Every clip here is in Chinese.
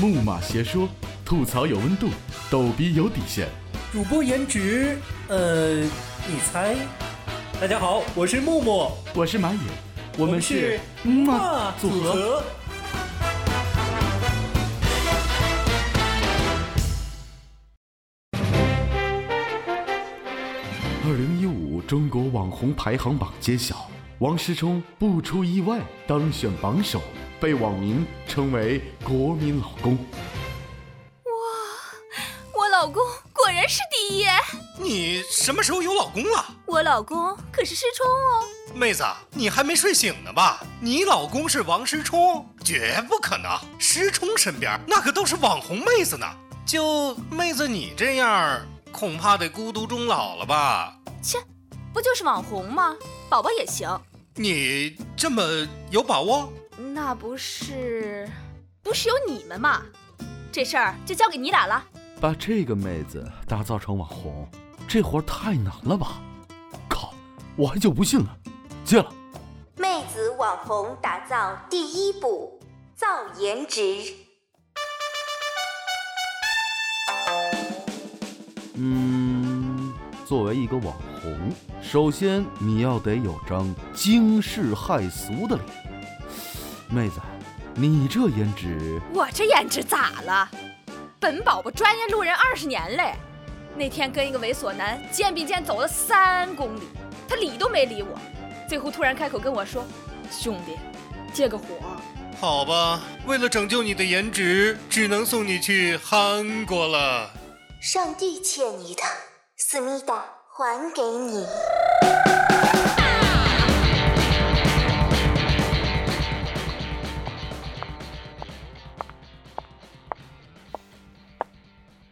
木马邪说，吐槽有温度，逗逼有底线。主播颜值，呃，你猜？大家好，我是木木，我是马野，我们是木马马组。合。二零一五中国网红排行榜揭晓，王思聪不出意外当选榜首，被网民称为“国民老公哇我老公果然是第一，你什么时候有老公了？我老公可是失聪哦。妹子，你还没睡醒呢吧？你老公是王思聪，绝不可能。思聪身边那可都是网红妹子呢，就妹子你这样，恐怕得孤独终老了吧？切，不就是网红吗？宝宝也行。你这么有把握？那不是，不是有你们吗？这事儿就交给你俩了。”。把这个妹子打造成网红，这活儿太难了吧？靠，我还就不信了。戒了。妹子网红打造第一步，造颜值。嗯，作为一个网红，首先你要得有张惊世骇俗的脸。妹子，你这颜值，我这颜值咋了？本宝宝专业路人二十年嘞。那天跟一个猥琐男肩并肩走了三公里，他理都没理我，最后突然开口跟我说：“兄弟，借个火。”好吧，为了拯救你的颜值，只能送你去韩国了。上帝欠你的，思密达还给你。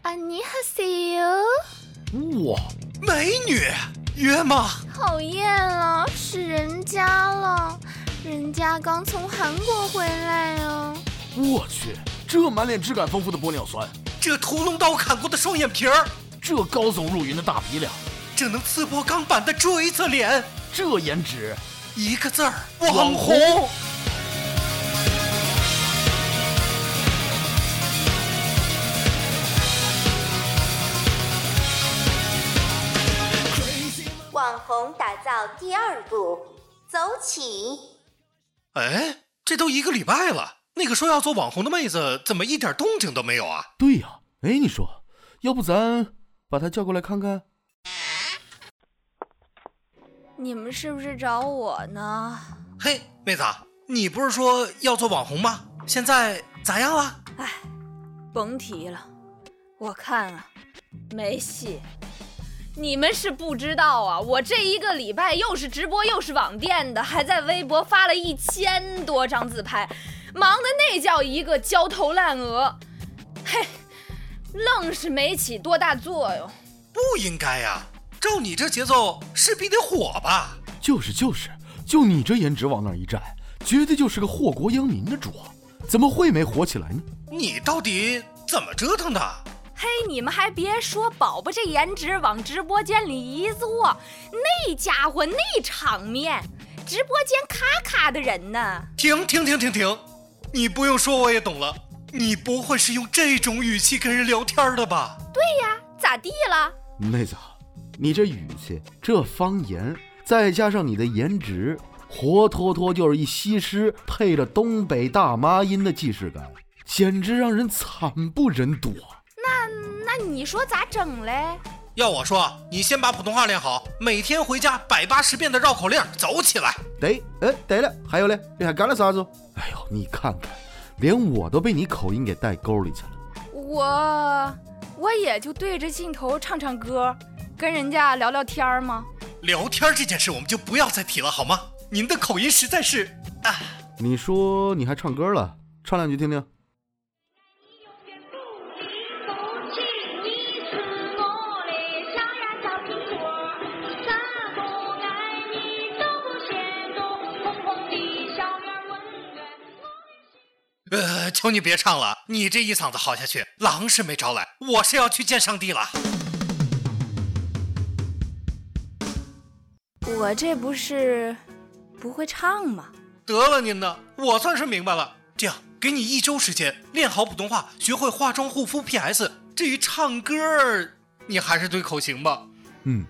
啊，你好西哟！哇，美女，约吗？讨厌了，是人家了，人家刚从韩国回来哦。我去，这满脸质感丰富的玻尿酸，这屠龙刀砍过的双眼皮儿，这高耸入云的大鼻梁，这能刺破钢板的锥子脸，这颜值，一个字儿网红。网红打造第二步，走起。哎，这都一个礼拜了，那个说要做网红的妹子怎么一点动静都没有啊？对呀、哎，你说，要不咱把他叫过来看看？你们是不是找我呢？嘿，妹子，你不是说要做网红吗？现在咋样了？哎，甭提了，我看啊，没戏。你们是不知道啊，我这一个礼拜又是直播又是网店的，还在微博发了一千多张自拍，忙的那叫一个焦头烂额。嘿，愣是没起多大作用。不应该呀、照你这节奏，势必得火吧？就是就是，就你这颜值往那儿一站，绝对就是个祸国殃民的主啊！怎么会没火起来呢？你到底怎么折腾的？嘿，你们还别说，宝宝这颜值往直播间里一坐，那家伙那场面，直播间咔咔的人呢。停停停停停！你不用说，我也懂了。你不会是用这种语气跟人聊天的吧？对呀，咋地了？妹子，你这语气，这方言，再加上你的颜值，活脱脱就是一西施配着东北大妈音的既视感，简直让人惨不忍睹啊！那你说咋整嘞？要我说，你先把普通话练好，每天回家百八十遍的绕口令，走起来。对，哎，对了，还有嘞，你还干了啥子？哎呦，你看看，连我都被你口音给带沟里去了。我我也就对着镜头唱唱歌，跟人家聊聊天儿吗？聊天这件事我们就不要再提了，好吗？您的口音实在是……啊，你说你还唱歌了，唱两句听听。你是求你别唱了，你这一嗓子嚎下去，狼是没招来，我是要去见上帝了。我这不是不会唱吗？得了您的，我算是明白了。这样，给给你一周时间练好普通话，学会化妆、护肤、PS。至于唱歌，你还是对口型吧。嗯，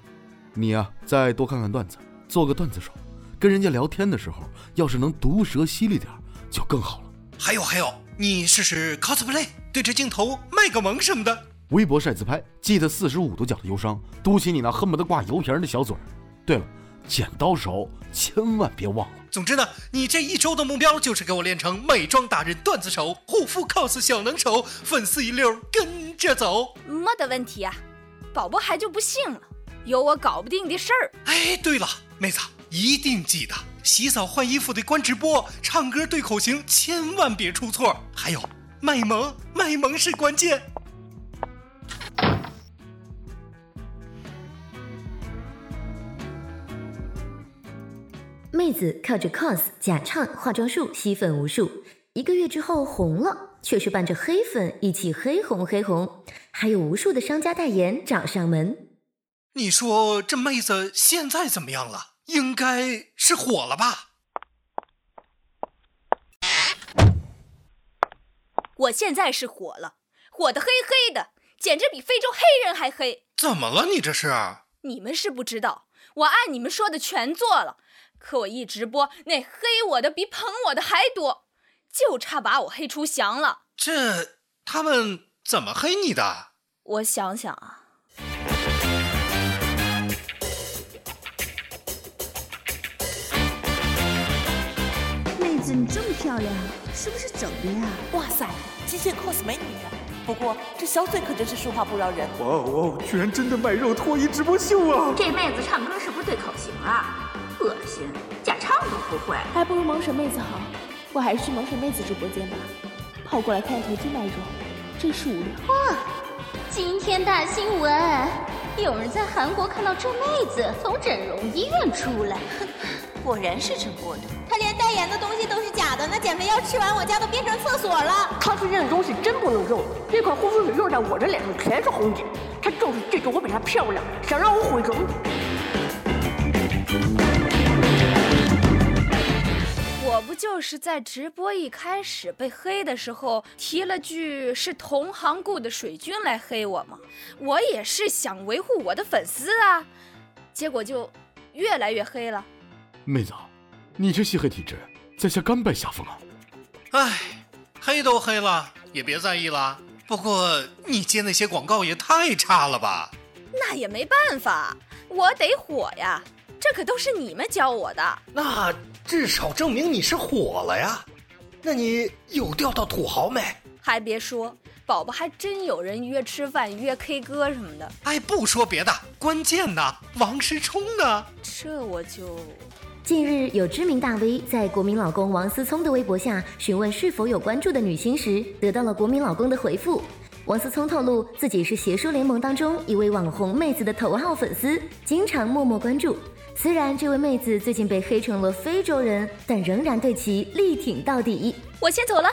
你呀、再多看看段子，做个段子手。跟人家聊天的时候，要是能毒舌犀利点，就更好了。还有还有，你试试 cosplay，对着镜头卖个萌什么的。微博晒自拍，记得四十五度角的忧伤，嘟起你那恨不得挂油瓶儿的小嘴儿。对了，剪刀手千万别忘了。总之呢，你这一周的目标就是给我练成美妆达人、段子手、护肤 cos 小能手，粉丝一溜跟着走。没得问题啊，宝宝还就不信了，有我搞不定的事儿。哎，对了，妹子，一定记得洗澡换衣服得关直播，唱歌对口型千万别出错。还有，卖萌，卖萌是关键。妹子靠着 cos 假唱化妆术吸粉无数，一个月之后红了，却是伴着黑粉一起黑红黑红，还有无数的商家代言找上门。你说这妹子现在怎么样了？应该是火了吧？我现在是火了，火的黑黑的，简直比非洲黑人还黑。怎么了？你这是？你们是不知道，我按你们说的全做了，可我一直播，那黑我的比捧我的还多，就差把我黑出翔了。这他们怎么黑你的？我想想啊，子，你这么漂亮，是不是整的呀？哇塞，机械 cos 美女呀！不过这小嘴可真是说话不饶人。哇哦，居然真的卖肉脱衣直播秀啊！这妹子唱歌是不是对口型啊？恶心，假唱都不会。还不如萌神妹子好，我还是去萌神妹子直播间吧。跑过来看投机卖肉，真是无聊。哇，今天大新闻，有人在韩国看到这妹子从整容医院出来，果然是整过的。她连代言的东西都是假的，那减肥药吃完，我家都变成厕所了。他推荐的东西真不能用，这款护肤水用在我这脸上全是红点，他就是嫉妒我比她漂亮，想让我毁容。我不就是在直播一开始被黑的时候提了句是同行雇的水军来黑我吗？我也是想维护我的粉丝啊，结果就越来越黑了。妹子，你这吸黑体质，在下甘拜下风啊！唉，黑都黑了，也别在意了。不过你接那些广告也太差了吧？那也没办法，我得火呀，这可都是你们教我的。那至少证明你是火了呀。那你有钓到土豪没？还别说，宝宝还真有人约吃饭、约 K 歌什么的。哎，不说别的，关键呢，王思聪呢？这我就……近日，有知名大 V 在国民老公王思聪的微博下询问是否有关注的女星时，得到了国民老公的回复。王思聪透露自己是邪说联盟当中一位网红妹子的头号粉丝，经常默默关注。虽然这位妹子最近被黑成了非洲人，但仍然对其力挺到底。我先走了。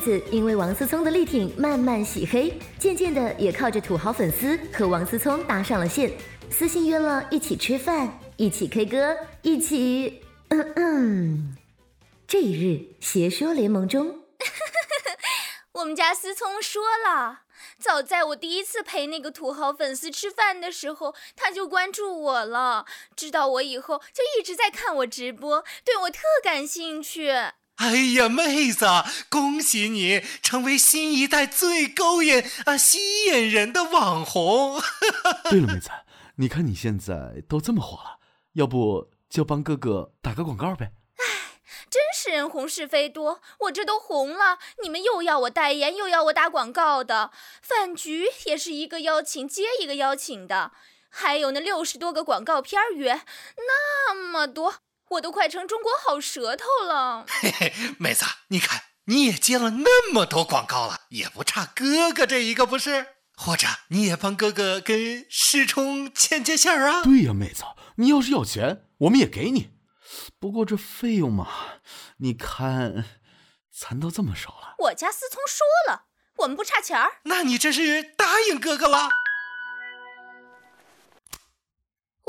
子因为王思聪的力挺慢慢洗黑，渐渐的也靠着土豪粉丝和王思聪搭上了线，私信约了一起吃饭，一起 K 歌，一起……嗯嗯。这一日，邪说联盟中，我们家思聪说了，早在我第一次陪那个土豪粉丝吃饭的时候，他就关注我了，知道我以后就一直在看我直播，对我特感兴趣。哎呀，妹子，恭喜你成为新一代最勾引啊、吸引人的网红！对了，妹子，你看你现在都这么火了，要不就帮哥哥打个广告呗？哎，真是人红是非多，我这都红了，你们又要我代言，又要我打广告的，饭局也是一个邀请接一个邀请的，还有那六十多个广告片约，那么多。我都快成中国好舌头了，嘿嘿，妹子，你看你也接了那么多广告了，也不差哥哥这一个不是？或者你也帮哥哥跟师冲牵牵线啊？对呀，妹子，你要是要钱，我们也给你。不过这费用嘛，你看，咱都这么熟了。我家思聪说了，我们不差钱儿。那你这是答应哥哥了？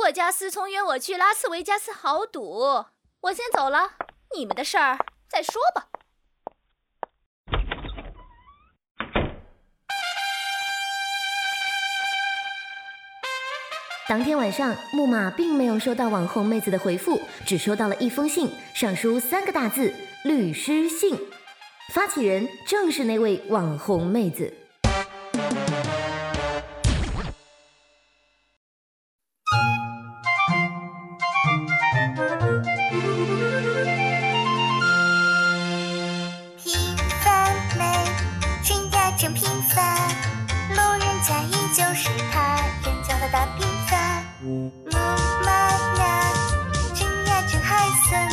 我家思聪约我去拉斯维加斯豪赌，我先走了，你们的事儿再说吧。当天晚上，木马并没有收到网红妹子的回复，只收到了一封信，上书三个大字“律师信”。发起人正是那位网红妹子。木马呀，真呀真害臊，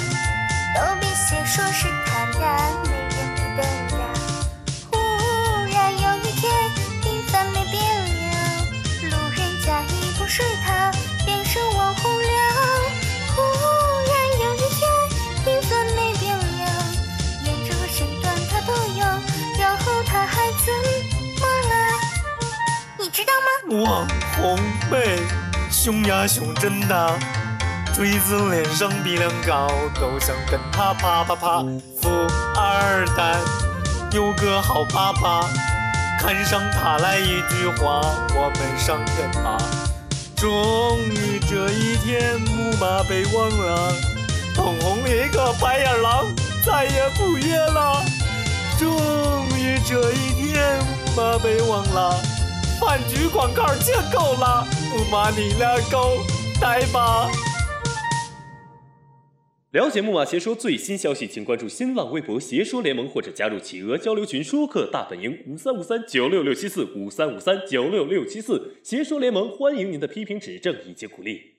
都别写说是他俩，没人理得了。忽然有一天，平凡没变了，路人甲已不是他，变成网红了。忽然有一天，平凡没变了。颜值和身段他都有，然后他还怎么了？你知道吗？网红妹，胸呀胸真大，锥子脸上鼻梁高，都想跟他啪啪啪。富二代，有个好爸爸，看上他来一句话，我们上天吧。终于这一天，木马被忘了，捧红一个白眼狼，再也不约了。终于这一天，木马被忘了，饭局广告见够了，木马你俩够呆吧。了解木马邪说最新消息，请关注新浪微博“邪说联盟”或者加入企鹅交流群“说客大本营”五三五三九六六七四五三五三九六六七四。邪说联盟欢迎您的批评指正以及鼓励。